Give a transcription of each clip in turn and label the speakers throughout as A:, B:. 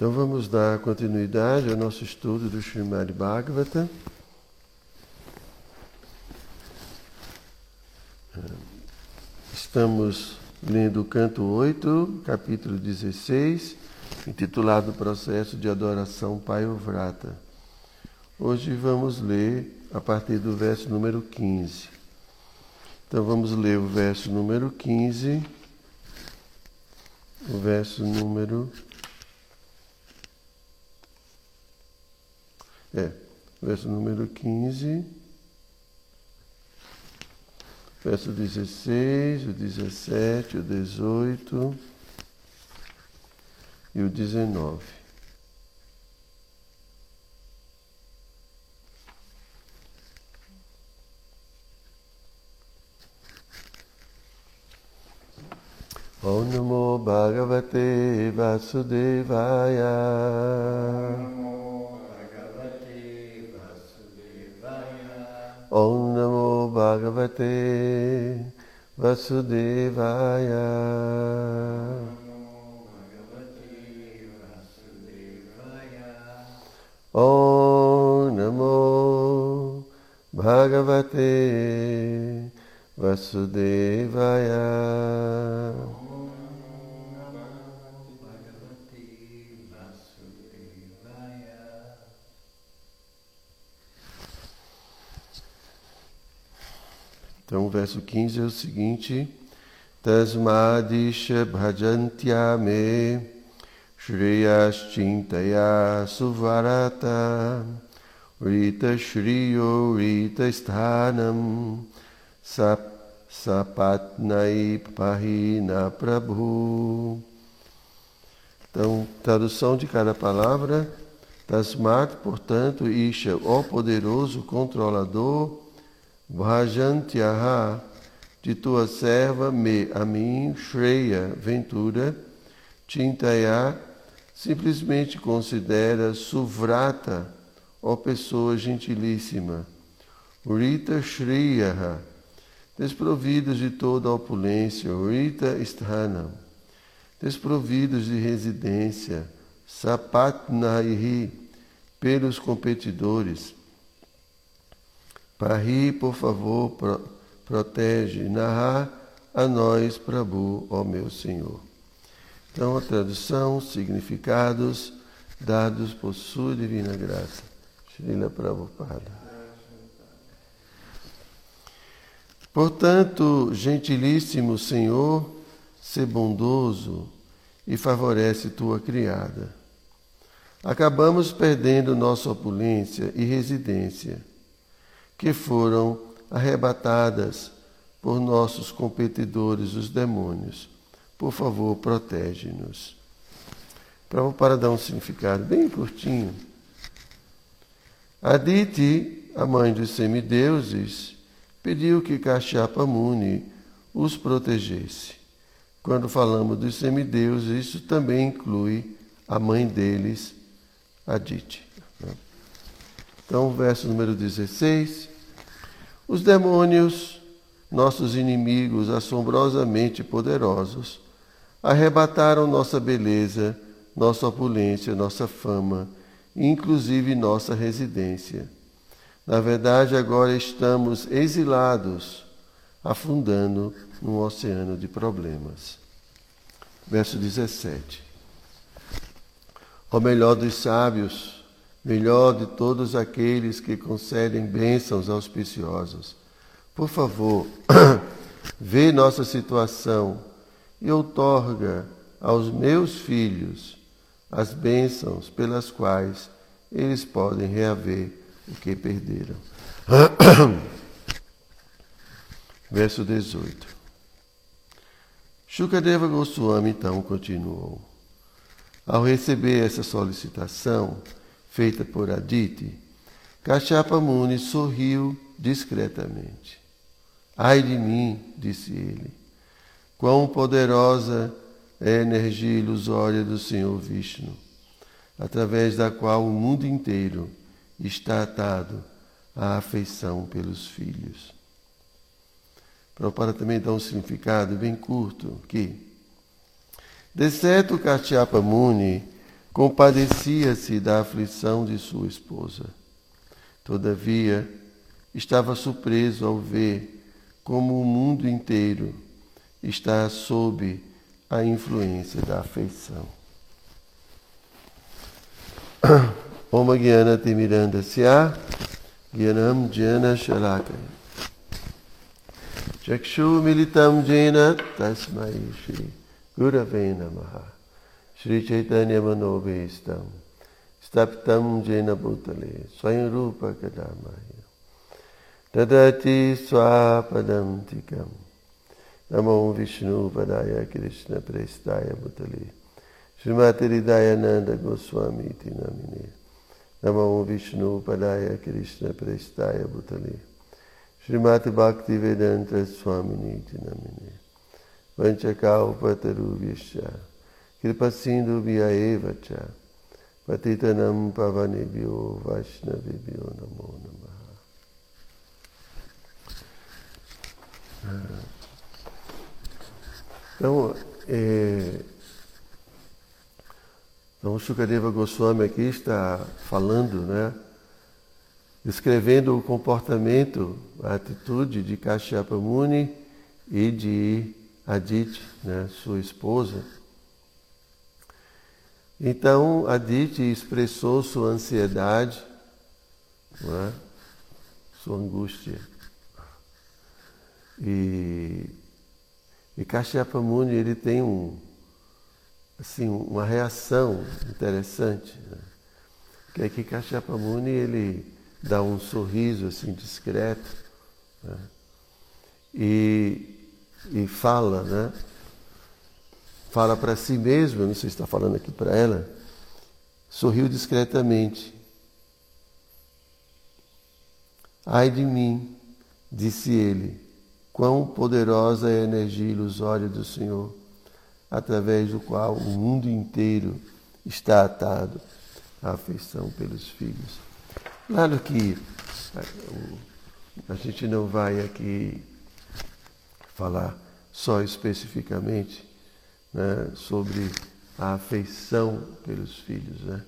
A: Então vamos dar continuidade ao nosso estudo do Srimad Bhagavatam. Estamos lendo o canto 8, capítulo 16, intitulado Processo de Adoração Pai Vrata. Hoje vamos ler a partir do verso número 15. Então vamos ler o verso número 15, o verso número É, verso número 15, verso 16, o 17, o 18 e o 19. Om Namo Bhagavate Vasudevaya. Om Namo Bhagavate Vasudevaya. Om Namo Bhagavate Vasudevaya. Então, o verso 15 é o seguinte: Tasmadisha bhajantyame Shriyaschintaya suvarata Rita Shriyo Rita Sthanam Sap Sapatnai Pahina Prabhu. Então, tradução de cada palavra. Tasmat, portanto, Isha, ó poderoso controlador, Bhajantyaha, de tua serva, me, a mim, Shreya, ventura, Chintaya, simplesmente considera Suvrata, ó pessoa gentilíssima, Rita Shriyaha, desprovidos de toda opulência, Rita Sthanam, desprovidos de residência, Sapatnaihi, pelos competidores, Parri, por favor, pro, protege, narrar a nós, Prabhu, ó meu Senhor. Então, a tradução, significados dados por sua divina graça. Srila Prabhupada. Portanto, gentilíssimo Senhor, se bondoso e favorece tua criada. Acabamos perdendo nossa opulência e residência que foram arrebatadas por nossos competidores, os demônios. Por favor, protege-nos. Para dar um significado bem curtinho. Aditi, a mãe dos semideuses, pediu que Kashyapa Muni os protegesse. Quando falamos dos semideuses, isso também inclui a mãe deles, Aditi. Então, verso número 16. Os demônios, nossos inimigos assombrosamente poderosos, arrebataram nossa beleza, nossa opulência, nossa fama, inclusive nossa residência. Na verdade, agora estamos exilados, afundando num oceano de problemas. Verso 17. O melhor dos sábios, melhor de todos aqueles que concedem bênçãos auspiciosos. Por favor, vê nossa situação e outorga aos meus filhos as bênçãos pelas quais eles podem reaver o que perderam. Verso 18. Shukadeva Goswami então continuou. Ao receber essa solicitação, feita por Aditi, Kashyapa Muni sorriu discretamente. Ai de mim, disse ele, quão poderosa é a energia ilusória do Senhor Vishnu, através da qual o mundo inteiro está atado à afeição pelos filhos. Prabhupada também dá um significado bem curto que, de certo Kashyapa Muni Compadecia-se da aflição de sua esposa. Todavia, estava surpreso ao ver como o mundo inteiro está sob a influência da afeição. Militam Jena Tasmai Shri Gurave Namaha Sri Chaitanya मनोभीष्टम स्तप्तम जैन भूतले स्वयं रूप कदामाय तदचि स्वापदम तिकम नमो विष्णुपदाय कृष्ण प्रेस्ताय भूतले श्रीमातिदायानंद गोस्वामी नमिने नमो विष्णुपदाय कृष्ण प्रेस्ताय भूतले श्रीमती भक्ति वेदांत स्वामिनी नमिने पंचका Vedanta Swamini Iti Namine Vanchakau Patarubhyascha Kripa Sindhu Vyaeva Cha Patitanam Pavanebhyo Vaishnavibhyo Namo Namaha Então, é, então, Shukadeva Goswami aqui está falando, né, descrevendo o comportamento, a atitude de Kashyapa Muni e de Aditi, né, sua esposa. Então, Aditi expressou sua ansiedade, né, sua angústia. E, e Kashyapa Muni, ele tem um, assim, uma reação interessante. Né? Que é que Kashyapa Muni ele dá um sorriso assim discreto né? e, e fala, né? Fala para si mesmo, não sei se está falando aqui para ela, sorriu discretamente. Ai de mim, disse ele, quão poderosa é a energia ilusória do Senhor através do qual o mundo inteiro está atado à afeição pelos filhos. Claro que a gente não vai aqui falar só especificamente né, sobre a afeição pelos filhos, né?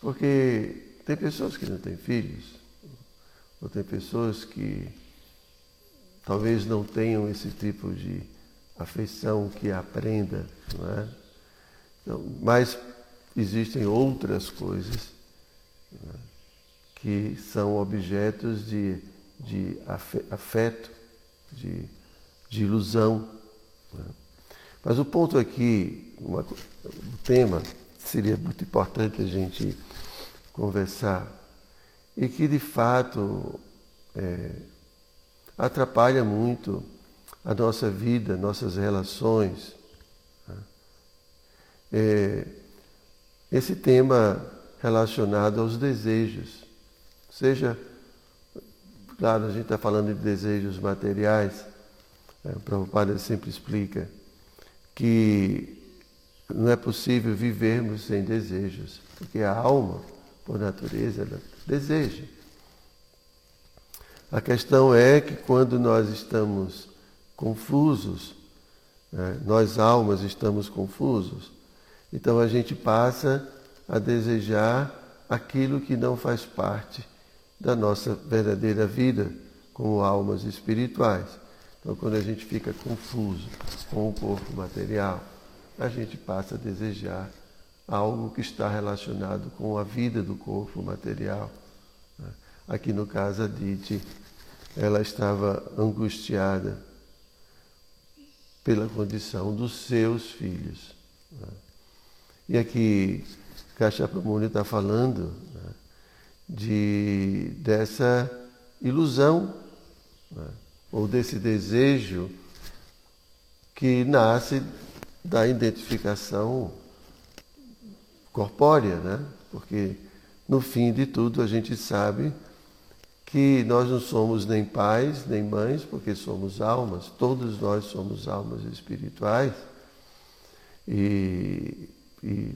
A: porque tem pessoas que não têm filhos, ou tem pessoas que talvez não tenham esse tipo de afeição que aprenda, não é? Então, mas existem outras coisas é? que são objetos de, de afeto, de, de ilusão. É? Mas o ponto aqui, uma, o tema seria muito importante a gente conversar e que de fato é, atrapalha muito a nossa vida, nossas relações. Né? É, esse tema relacionado aos desejos, seja, claro, a gente está falando de desejos materiais, né? o Prabhupada sempre explica que não é possível vivermos sem desejos, porque a alma, por natureza, ela deseja. A questão é que quando nós estamos confusos, né? nós almas estamos confusos, então a gente passa a desejar aquilo que não faz parte da nossa verdadeira vida como almas espirituais. Então, quando a gente fica confuso com o corpo material, a gente passa a desejar algo que está relacionado com a vida do corpo material. Né? Aqui no caso, a Didi, ela estava angustiada pela condição dos seus filhos. Né? E aqui Kachapamuni está falando né, de, dessa ilusão, ou desse desejo que nasce da identificação corpórea, né? porque no fim de tudo a gente sabe que nós não somos nem pais nem mães, porque somos almas, todos nós somos almas espirituais. E, e,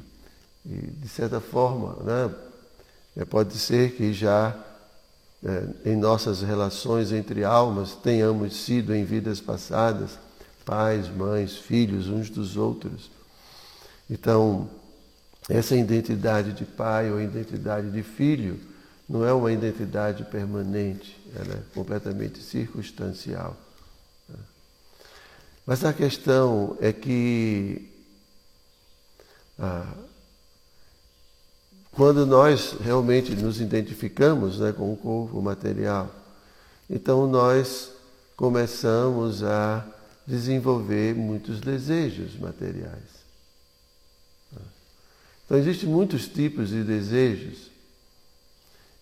A: e de certa forma, né, pode ser que já em nossas relações entre almas tenhamos sido em vidas passadas pais, mães, filhos uns dos outros. Então, essa identidade de pai ou identidade de filho não é uma identidade permanente, ela é completamente circunstancial. Mas a questão é que ah, quando nós realmente nos identificamos né, com o corpo material, então nós começamos a desenvolver muitos desejos materiais. Então existem muitos tipos de desejos.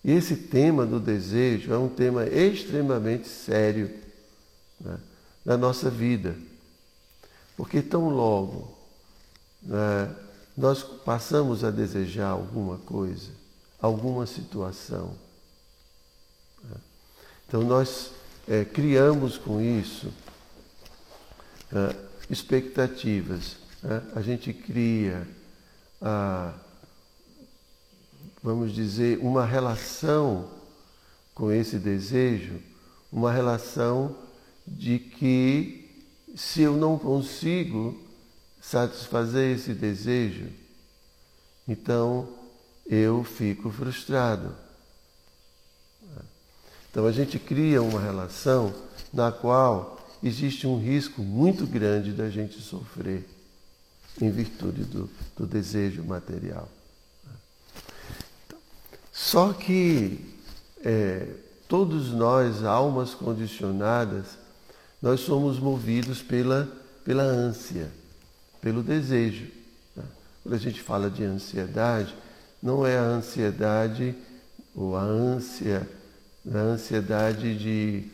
A: E esse tema do desejo é um tema extremamente sério né, na nossa vida. Porque tão logo né, nós passamos a desejar alguma coisa, alguma situação. Né, então nós é, criamos com isso é, expectativas. Né, a gente cria a, vamos dizer, uma relação com esse desejo, uma relação de que se eu não consigo satisfazer esse desejo, então eu fico frustrado. Então a gente cria uma relação na qual existe um risco muito grande da gente sofrer em virtude do, do desejo material. Só que é, todos nós, almas condicionadas, nós somos movidos pela, pela ânsia, pelo desejo. Né? Quando a gente fala de ansiedade, não é a ansiedade ou a ânsia, a ansiedade de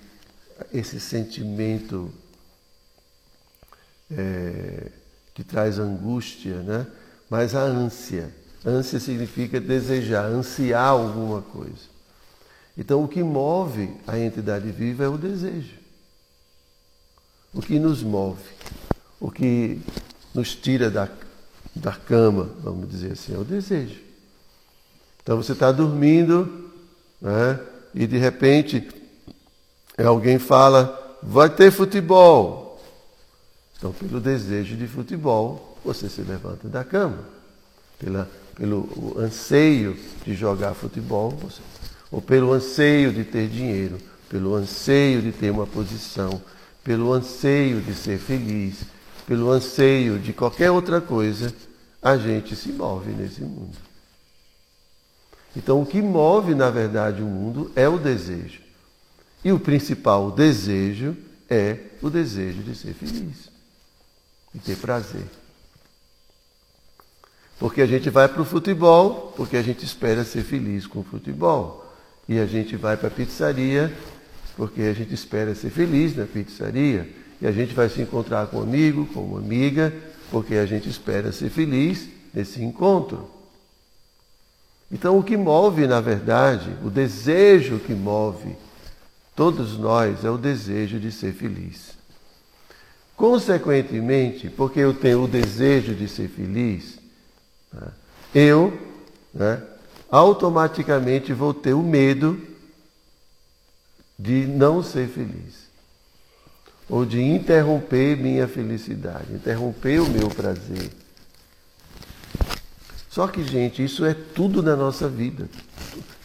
A: esse sentimento é, que traz angústia, né? mas a ânsia. Ânsia significa desejar, ansiar alguma coisa. Então, o que move a entidade viva é o desejo. O que nos move, o que nos tira da, da cama, vamos dizer assim, é o desejo. Então, você está dormindo né? e de repente alguém fala: vai ter futebol. Então, pelo desejo de futebol, você se levanta da cama. Pela, pelo anseio de jogar futebol, você, ou pelo anseio de ter dinheiro, pelo anseio de ter uma posição, pelo anseio de ser feliz, pelo anseio de qualquer outra coisa, a gente se move nesse mundo. Então, o que move, na verdade, o mundo é o desejo. E o principal desejo é o desejo de ser feliz e ter prazer. Porque a gente vai para o futebol, porque a gente espera ser feliz com o futebol. E a gente vai para a pizzaria, porque a gente espera ser feliz na pizzaria. E a gente vai se encontrar com um amigo, com uma amiga, porque a gente espera ser feliz nesse encontro. Então, o que move, na verdade, o desejo que move todos nós é o desejo de ser feliz. Consequentemente, porque eu tenho o desejo de ser feliz, né, eu né, automaticamente vou ter o medo de não ser feliz. Ou de interromper minha felicidade, interromper o meu prazer. Só que, gente, isso é tudo na nossa vida.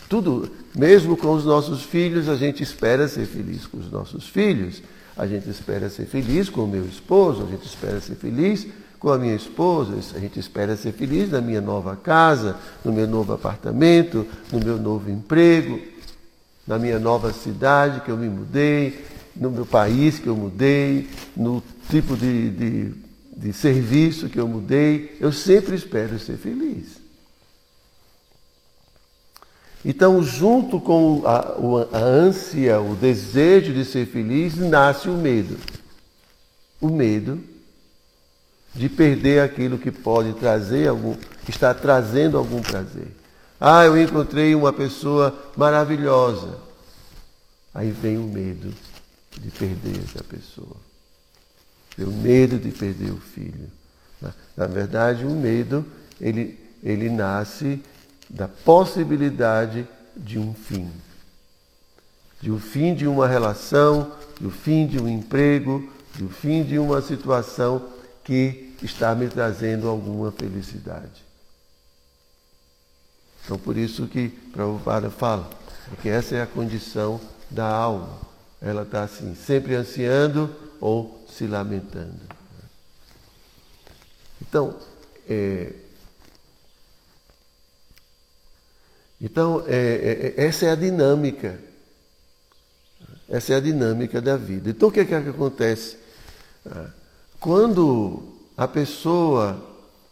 A: Tudo, mesmo com os nossos filhos, a gente espera ser feliz com os nossos filhos. A gente espera ser feliz com o meu esposo, a gente espera ser feliz com a minha esposa, a gente espera ser feliz na minha nova casa, no meu novo apartamento, no meu novo emprego, na minha nova cidade que eu me mudei, no meu país que eu mudei, no tipo de, de, de serviço que eu mudei. Eu sempre espero ser feliz. Então, junto com a, a, ânsia, o desejo de ser feliz, nasce o medo. O medo de perder aquilo que pode trazer algum, está trazendo algum prazer. Ah, eu encontrei uma pessoa maravilhosa. Aí vem o medo de perder essa pessoa. O medo de perder o filho. Na verdade, o medo, ele, ele nasce da possibilidade de um fim. De um fim de uma relação, do fim de um emprego, do fim de uma situação que está me trazendo alguma felicidade. Então por isso que Prabhupada fala que essa é a condição da alma. Ela está assim, sempre ansiando ou se lamentando. Então, é, então é, é, essa é a dinâmica. Essa é a dinâmica da vida. Então o que é que acontece? Ah, quando a pessoa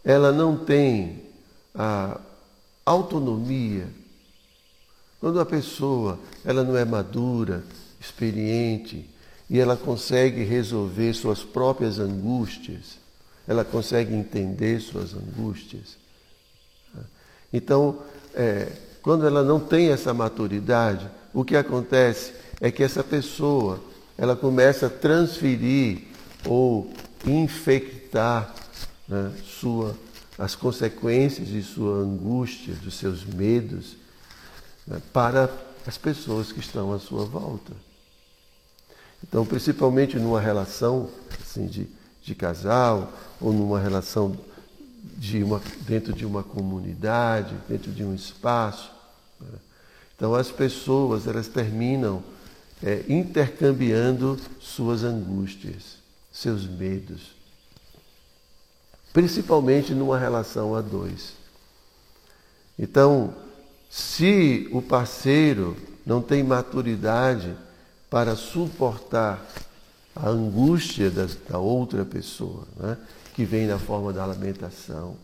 A: ela não tem a autonomia, quando a pessoa ela não é madura, experiente e ela consegue resolver suas próprias angústias, ela consegue entender suas angústias. Então, é, quando ela não tem essa maturidade, o que acontece é que essa pessoa ela começa a transferir ou infectar né, sua, as consequências de sua angústia, dos seus medos, né, para as pessoas que estão à sua volta. Então, principalmente numa relação assim, de, de casal, ou numa relação de uma, dentro de uma comunidade, dentro de um espaço. Né? Então, as pessoas elas terminam é, intercambiando suas angústias, seus medos, principalmente numa relação a dois. Então, se o parceiro não tem maturidade para suportar a angústia da, da outra pessoa, né? que vem na forma da lamentação,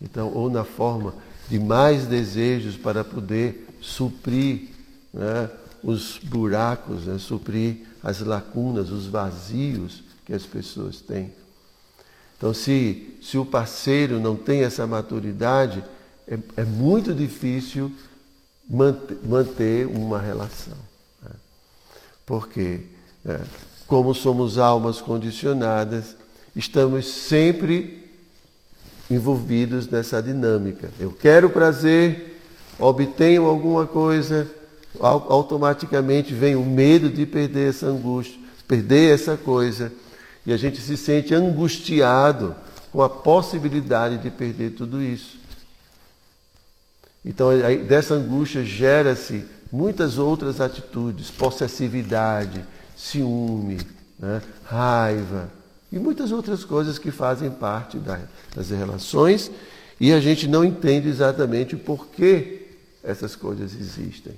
A: então, ou na forma de mais desejos para poder suprir né? os buracos, né? suprir as lacunas, os vazios que as pessoas têm. Então, se, se o parceiro não tem essa maturidade, é, é muito difícil manter, manter uma relação. Porque, é, como somos almas condicionadas, estamos sempre envolvidos nessa dinâmica. Eu quero prazer, obtenho alguma coisa, automaticamente vem o medo de perder essa angústia, perder essa coisa, e a gente se sente angustiado com a possibilidade de perder tudo isso. Então, dessa angústia gera-se muitas outras atitudes, possessividade, ciúme, né? raiva e muitas outras coisas que fazem parte das relações e a gente não entende exatamente por que essas coisas existem.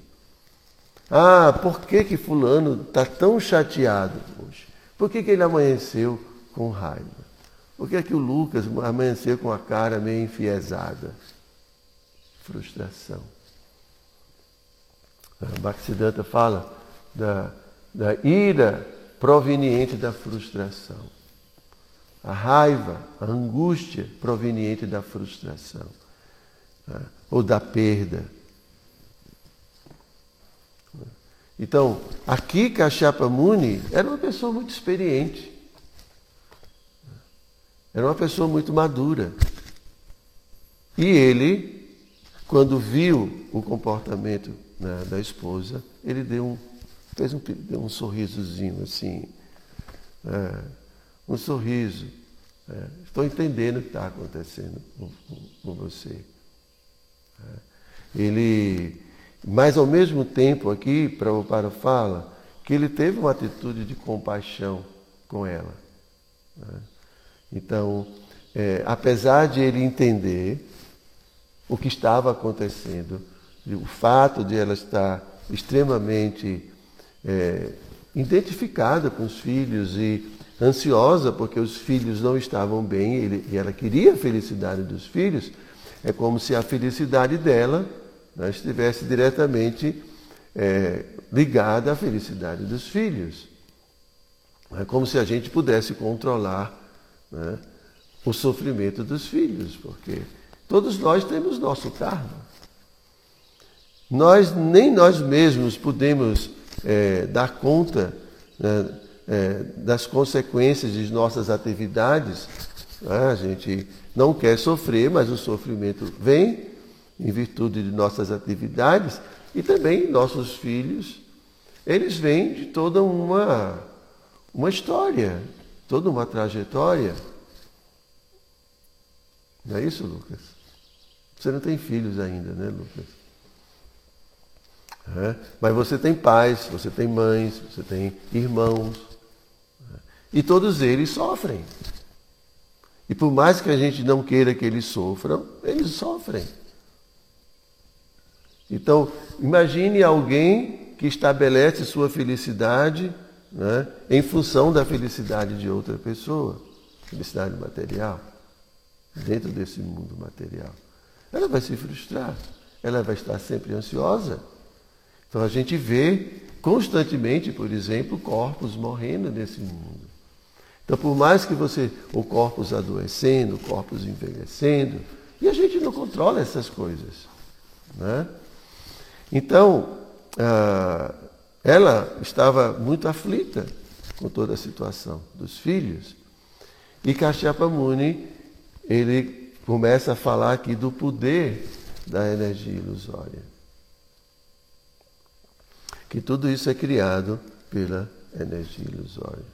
A: Ah, por que, que fulano está tão chateado hoje? Por que, que ele amanheceu com raiva? Por que, que o Lucas amanheceu com a cara meio enfiesada? Frustração. Bhaktisiddhanta fala da, da ira proveniente da frustração. A raiva, a angústia proveniente da frustração. Né? Ou da perda Então, aqui Cachapa Muni era uma pessoa muito experiente. Era uma pessoa muito madura. E ele, quando viu o comportamento né, da esposa, ele deu um, fez um, deu um sorrisozinho assim. É, um sorriso. É, estou entendendo o que está acontecendo com, com, você. É, ele mas ao mesmo tempo aqui, Prabhupada fala que ele teve uma atitude de compaixão com ela. Né? Então, é, apesar de ele entender o que estava acontecendo, o fato de ela estar extremamente é, identificada com os filhos e ansiosa porque os filhos não estavam bem ele, e ela queria a felicidade dos filhos, é como se a felicidade dela né, estivesse diretamente é, ligada à felicidade dos filhos. É como se a gente pudesse controlar né, o sofrimento dos filhos, porque todos nós temos nosso karma. Nós, nem nós mesmos podemos é, dar conta né, é, das consequências de nossas atividades. Né? A gente não quer sofrer, mas o sofrimento vem em virtude de nossas atividades, e também nossos filhos, eles vêm de toda uma, uma história, toda uma trajetória. Não é isso, Lucas? Você não tem filhos ainda, né, Lucas? É, mas você tem pais, você tem mães, você tem irmãos. E todos eles sofrem. E por mais que a gente não queira que eles sofram, eles sofrem. Então, imagine alguém que estabelece sua felicidade né, em função da felicidade de outra pessoa, felicidade material, dentro desse mundo material. Ela vai se frustrar, ela vai estar sempre ansiosa. Então a gente vê constantemente, por exemplo, corpos morrendo nesse mundo. Então, por mais que você, ou corpos adoecendo, corpos envelhecendo, e a gente não controla essas coisas. Né? Então, ah, ela estava muito aflita com toda a situação dos filhos. E Kashyapa Muni, ele começa a falar aqui do poder da energia ilusória. Que tudo isso é criado pela energia ilusória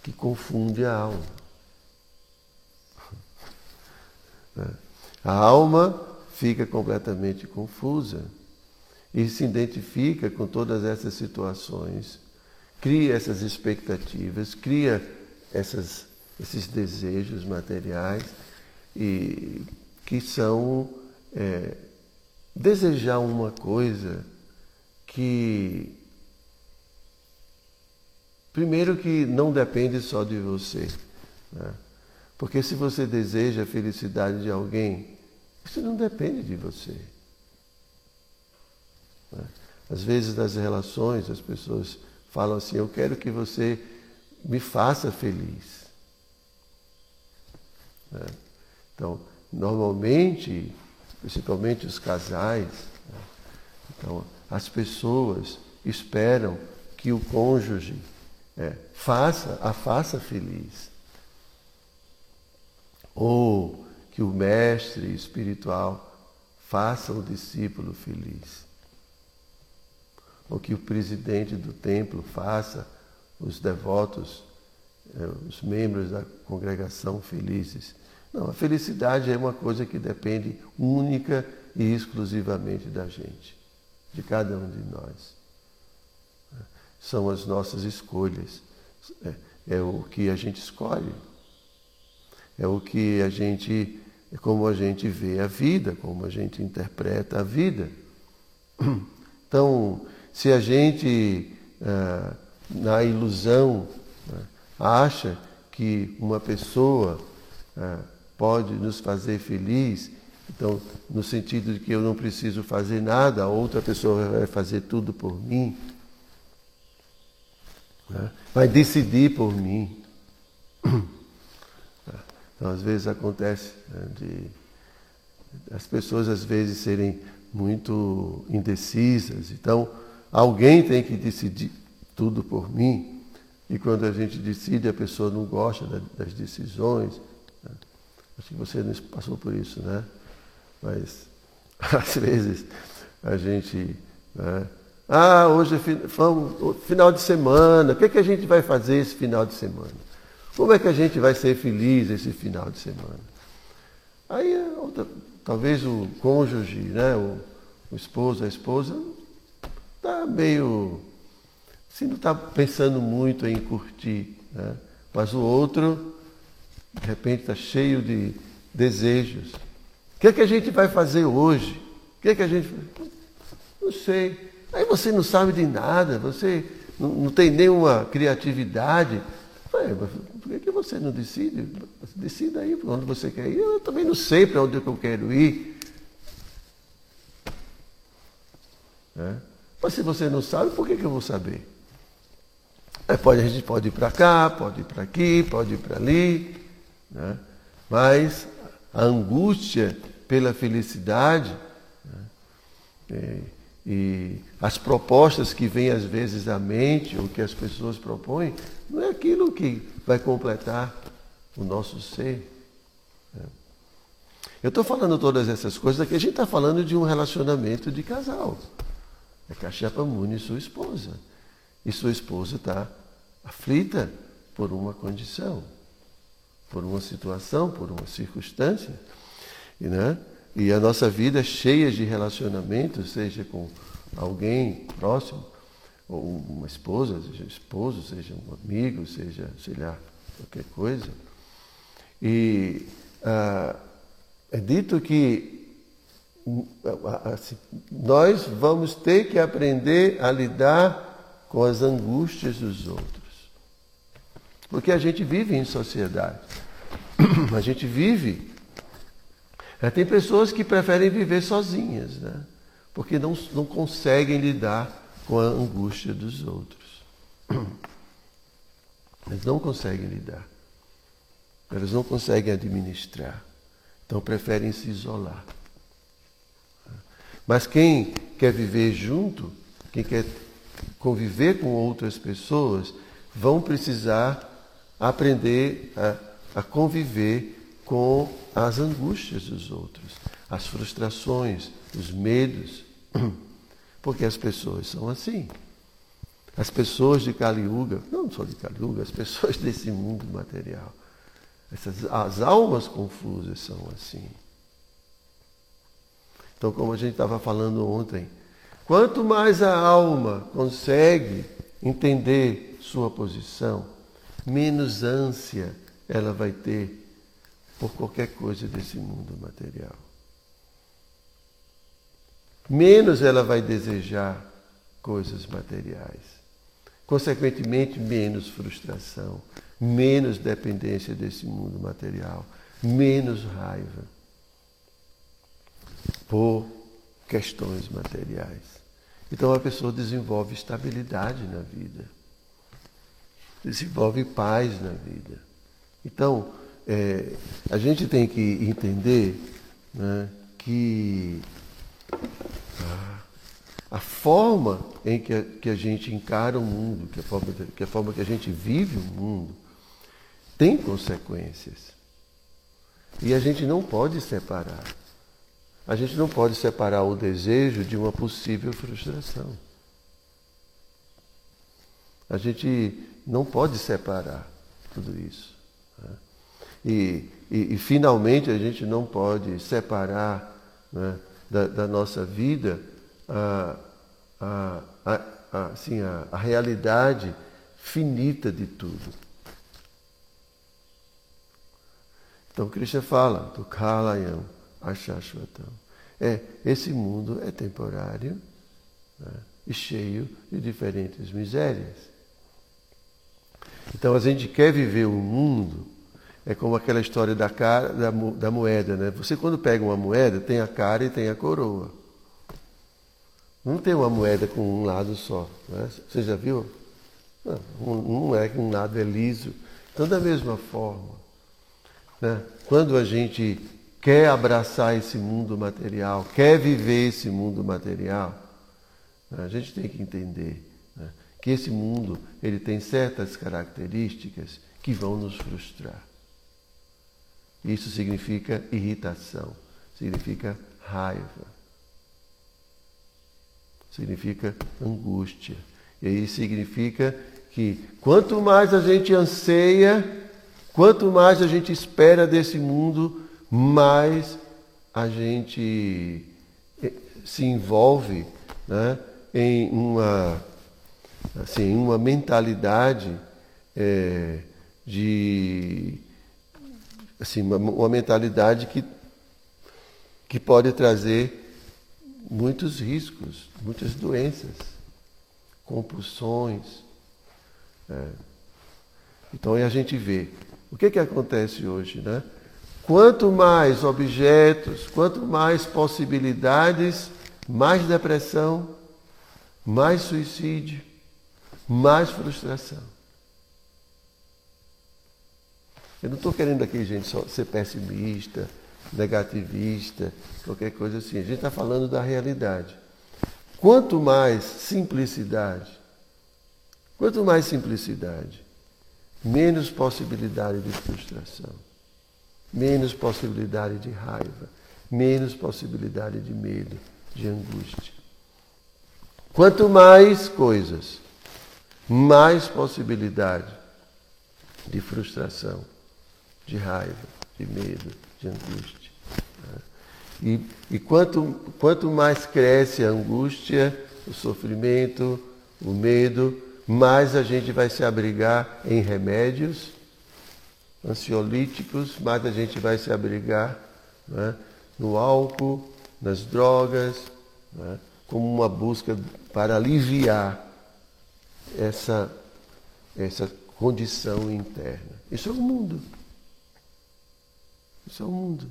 A: que confunde a alma. A alma fica completamente confusa e se identifica com todas essas situações, cria essas expectativas, cria essas, esses desejos materiais e que são é, desejar uma coisa que Primeiro que não depende só de você. Né? Porque se você deseja a felicidade de alguém, isso não depende de você. Né? Às vezes nas relações as pessoas falam assim, eu quero que você me faça feliz. Né? Então, normalmente, principalmente os casais, né? então as pessoas esperam que o cônjuge é, faça, a faça feliz. Ou que o mestre espiritual faça o discípulo feliz. Ou que o presidente do templo faça os devotos, é, os membros da congregação felizes. Não, a felicidade é uma coisa que depende única e exclusivamente da gente, de cada um de nós são as nossas escolhas. É, é, o que a gente escolhe. É o que a gente, é como a gente vê a vida, como a gente interpreta a vida. Então, se a gente, ah, na ilusão, né, acha que uma pessoa ah, pode nos fazer feliz, então, no sentido de que eu não preciso fazer nada, a outra pessoa vai fazer tudo por mim, né? vai decidir por mim. Então, às vezes acontece né, de as pessoas às vezes serem muito indecisas. Então, alguém tem que decidir tudo por mim. E quando a gente decide, a pessoa não gosta das decisões. Né? Acho que você passou por isso, né? Mas às vezes a gente né, ah, hoje é final de semana. O que, é que a gente vai fazer esse final de semana? Como é que a gente vai ser feliz esse final de semana? Aí, outra, talvez o cônjuge, né, o, o esposo, a esposa, está meio. Assim, não está pensando muito em curtir. Né? Mas o outro, de repente, está cheio de desejos. O que é que a gente vai fazer hoje? O que é que a gente. Não sei. Aí você não sabe de nada, você não, não tem nenhuma criatividade. Por que, que você não decide? Decida aí para onde você quer ir. Eu também não sei para onde eu quero ir. É? Mas se você não sabe, por que, que eu vou saber? É, pode, a gente pode ir para cá, pode ir para aqui, pode ir para ali. Né? Mas a angústia pela felicidade né? é, e as propostas que vêm às vezes à mente, ou que as pessoas propõem, não é aquilo que vai completar o nosso ser. Né? Eu estou falando todas essas coisas aqui, a gente está falando de um relacionamento de casal. É Cachapa Muni e sua esposa. E sua esposa está aflita por uma condição, por uma situação, por uma circunstância. Né? e a nossa vida é cheia de relacionamentos, seja com alguém próximo, ou uma esposa, seja um esposo, seja um amigo, seja, sei lá, qualquer coisa. E ah, é dito que assim, nós vamos ter que aprender a lidar com as angústias dos outros. Porque a gente vive em sociedade. A gente vive. É, tem pessoas que preferem viver sozinhas, né? porque não, não conseguem lidar com a angústia dos outros. Eles não conseguem lidar. Elas não conseguem administrar. Então preferem se isolar. Mas quem quer viver junto, quem quer conviver com outras pessoas, vão precisar aprender a, a conviver com as angústias dos outros, as frustrações, os medos, porque as pessoas são assim. As pessoas de Kaliuga, não só de Kaliuga, as pessoas desse mundo material, essas, as almas confusas são assim. Então, como a gente estava falando ontem, quanto mais a alma consegue entender sua posição, menos ânsia ela vai ter por qualquer coisa desse mundo material. Menos ela vai desejar coisas materiais. Consequentemente, menos frustração, menos dependência desse mundo material, menos raiva por questões materiais. Então a pessoa desenvolve estabilidade na vida, desenvolve paz na vida. Então, é, a gente tem que entender né, que a, forma em que a, que a gente encara o mundo, que a, forma, que a forma que a gente vive o mundo, tem consequências. E a gente não pode separar. A gente não pode separar o desejo de uma possível frustração. A gente não pode separar tudo isso. E, e, e, finalmente a gente não pode separar né, da, da, nossa vida a, a, a, assim, a, a realidade finita de tudo. Então Krishna fala do Kalayam Ashashvatam. É, esse mundo é temporário né, e cheio de diferentes misérias. Então a gente quer viver o um mundo, é como aquela história da, cara, da, da moeda. Né? Você quando pega uma moeda, tem a cara e tem a coroa. Não tem uma moeda com um lado só. Né? Você já viu? Não, não é que um lado é liso. Então, da mesma forma, né? Quando a gente quer abraçar esse mundo material, quer viver esse mundo material, né? a gente tem que entender né? que esse mundo ele tem certas características que vão nos frustrar. Isso significa irritação, significa raiva, significa angústia. E aí significa que quanto mais a gente anseia Quanto mais a gente espera desse mundo, mais a gente eh, se envolve né, em uma, assim, uma mentalidade é, de assim, uma, uma, mentalidade que, que pode trazer muitos riscos, muitas doenças, compulsões. É. Então a gente vê o que, que acontece hoje, né? Quanto mais objetos, quanto mais possibilidades, mais depressão, mais suicídio, mais frustração. Eu não estou querendo aqui, gente, só ser pessimista, negativista, qualquer coisa assim. A gente está falando da realidade. Quanto mais simplicidade, quanto mais simplicidade, menos possibilidade de frustração, menos possibilidade de raiva, menos possibilidade de medo, de angústia. Quanto mais coisas, mais possibilidade de frustração, de raiva, de medo, de angústia. Né? E, e quanto, quanto mais cresce a angústia, o sofrimento, o medo, mais a gente vai se abrigar em remédios ansiolíticos, mais a gente vai se abrigar né, no álcool, nas drogas, né, como uma busca para aliviar essa, essa condição interna. Isso é o mundo. Isso é o mundo.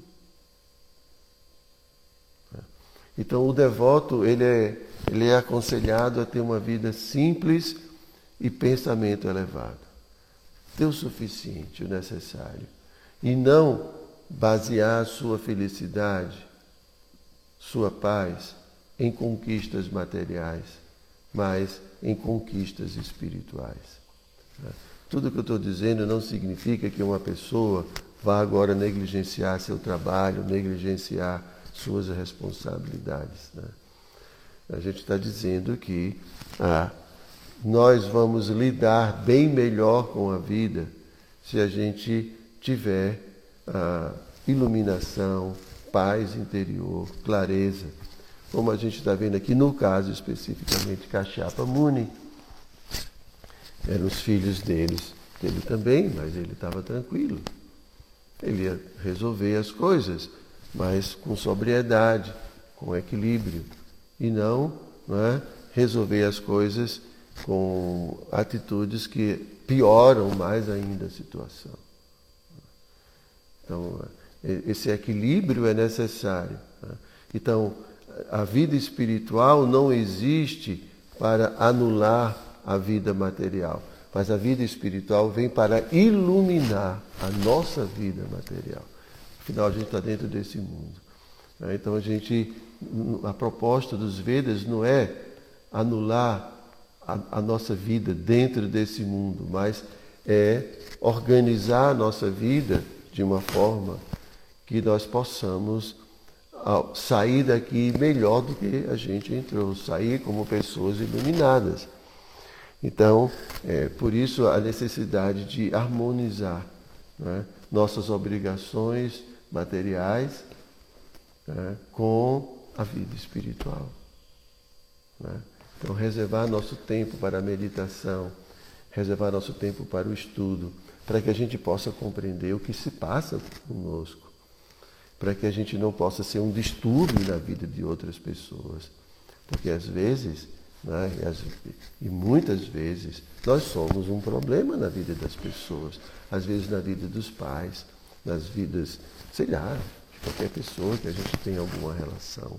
A: Então o devoto ele é, ele é aconselhado a ter uma vida simples e pensamento elevado. Ter o suficiente, o necessário. E não basear sua felicidade, sua paz em conquistas materiais, mas em conquistas espirituais. Tudo que eu estou dizendo não significa que uma pessoa vá agora negligenciar seu trabalho, negligenciar suas responsabilidades. Né? A gente está dizendo que ah, nós vamos lidar bem melhor com a vida se a gente tiver ah, iluminação, paz interior, clareza. Como a gente está vendo aqui no caso especificamente Cachapa Muni. Eram os filhos deles, dele também, mas ele estava tranquilo. Ele ia resolver as coisas mas com sobriedade, com equilíbrio, e não, não é, resolver as coisas com atitudes que pioram mais ainda a situação. Então, esse equilíbrio é necessário. Né? Então, a vida espiritual não existe para anular a vida material, mas a vida espiritual vem para iluminar a nossa vida material. Afinal, a gente está dentro desse mundo. Né? Então, a gente, a proposta dos Vedas não é anular a, a nossa vida dentro desse mundo, mas é organizar a nossa vida de uma forma que nós possamos sair daqui melhor do que a gente entrou, sair como pessoas iluminadas. Então, é, por isso a necessidade de harmonizar né, nossas obrigações materiais né, com a vida espiritual. Né? Então, reservar nosso tempo para a meditação, reservar nosso tempo para o estudo, para que a gente possa compreender o que se passa conosco, para que a gente não possa ser um distúrbio na vida de outras pessoas. Porque às vezes, né, e, as, e muitas vezes, nós somos um problema na vida das pessoas, às vezes na vida dos pais, nas vidas sei lá, de qualquer pessoa que a gente tem alguma relação.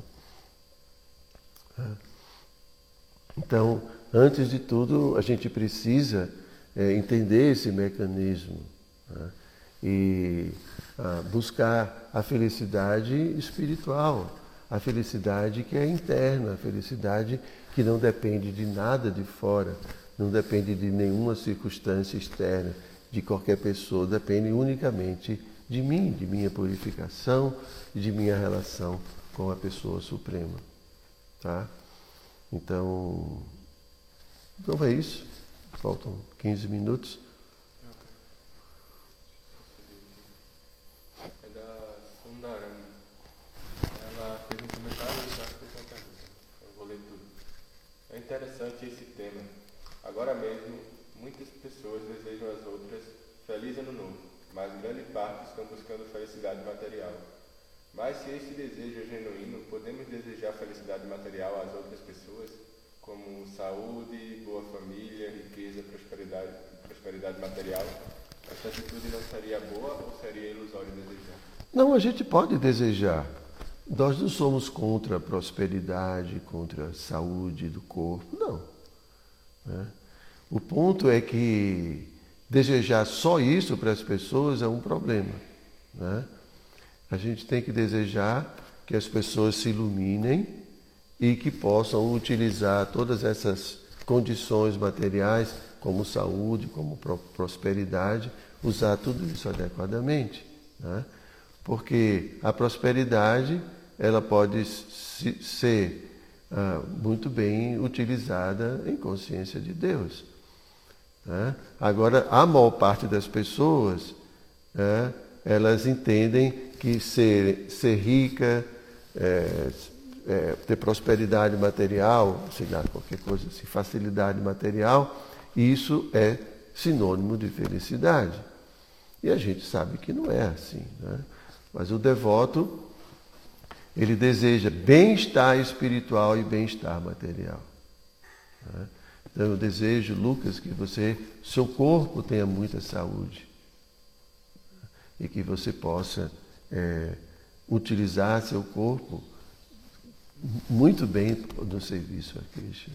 A: Então, antes de tudo, a gente precisa é, entender esse mecanismo né? e ah, buscar a felicidade espiritual, a felicidade que é interna, a felicidade que não depende de nada de fora, não depende de nenhuma circunstância externa, de qualquer pessoa, depende unicamente de mim, de minha purificação de minha relação com a pessoa suprema. Tá? Então, então é isso. Faltam 15 minutos.
B: É da Sundarama. Ela fez um comentário e já fez uma pergunta. Eu vou ler tudo. É interessante esse tema. Agora mesmo, muitas pessoas desejam às outras feliz ano novo mas grande parte estão buscando felicidade material. Mas se esse desejo é genuíno, podemos desejar felicidade material às outras pessoas, como saúde, boa família, riqueza, prosperidade, prosperidade material. Essa atitude não seria boa ou seria ilusório desejar?
A: Não, a gente pode desejar. Nós não somos contra a prosperidade, contra a saúde do corpo, não. Né? O ponto é que Desejar só isso para as pessoas é um problema. Né? A gente tem que desejar que as pessoas se iluminem e que possam utilizar todas essas condições materiais, como saúde, como prosperidade, usar tudo isso adequadamente. Né? Porque a prosperidade ela pode ser ah, muito bem utilizada em consciência de Deus. Né? Agora, a maior parte das pessoas, né, elas entendem que ser, ser rica, é, é, ter prosperidade material, sei lá, qualquer coisa assim, facilidade material, isso é sinônimo de felicidade. E a gente sabe que não é assim. Né? Mas o devoto, ele deseja bem-estar espiritual e bem-estar material. Né? Então eu desejo, Lucas, que você, seu corpo tenha muita saúde e que você possa é, utilizar seu corpo muito bem no serviço a Krishna.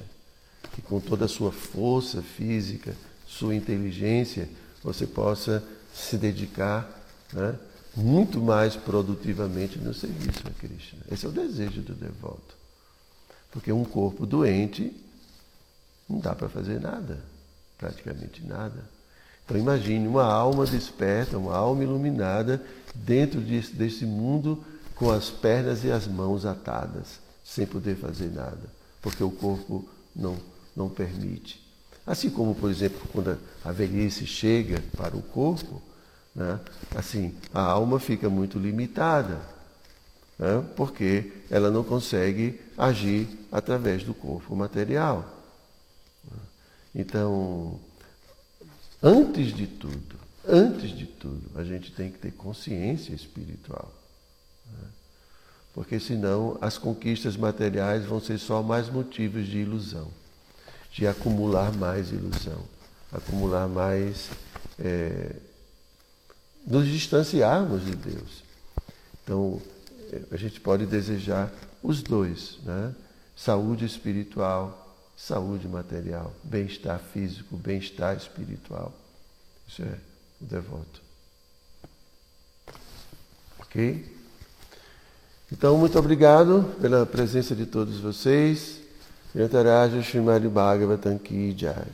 A: Que com toda a sua força física, sua inteligência, você possa se dedicar né, muito mais produtivamente no serviço a Krishna. Esse é o desejo do devoto. Porque um corpo doente não dá para fazer nada, praticamente nada. Então imagine uma alma desperta, uma alma iluminada dentro desse, desse mundo com as pernas e as mãos atadas, sem poder fazer nada, porque o corpo não, não permite. Assim como, por exemplo, quando a velhice chega para o corpo, né, assim, a alma fica muito limitada, né, porque ela não consegue agir através do corpo material. Então, antes de tudo, antes de tudo, a gente tem que ter consciência espiritual. Né? Porque senão as conquistas materiais vão ser só mais motivos de ilusão, de acumular mais ilusão, acumular mais. É, nos distanciarmos de Deus. Então, a gente pode desejar os dois, né? Saúde espiritual saúde material, bem-estar físico, bem-estar espiritual. Isso é o devoto. Ok? Então, muito obrigado pela presença de todos vocês. Yantaraja Srimad Bhagavatam Ki Jai.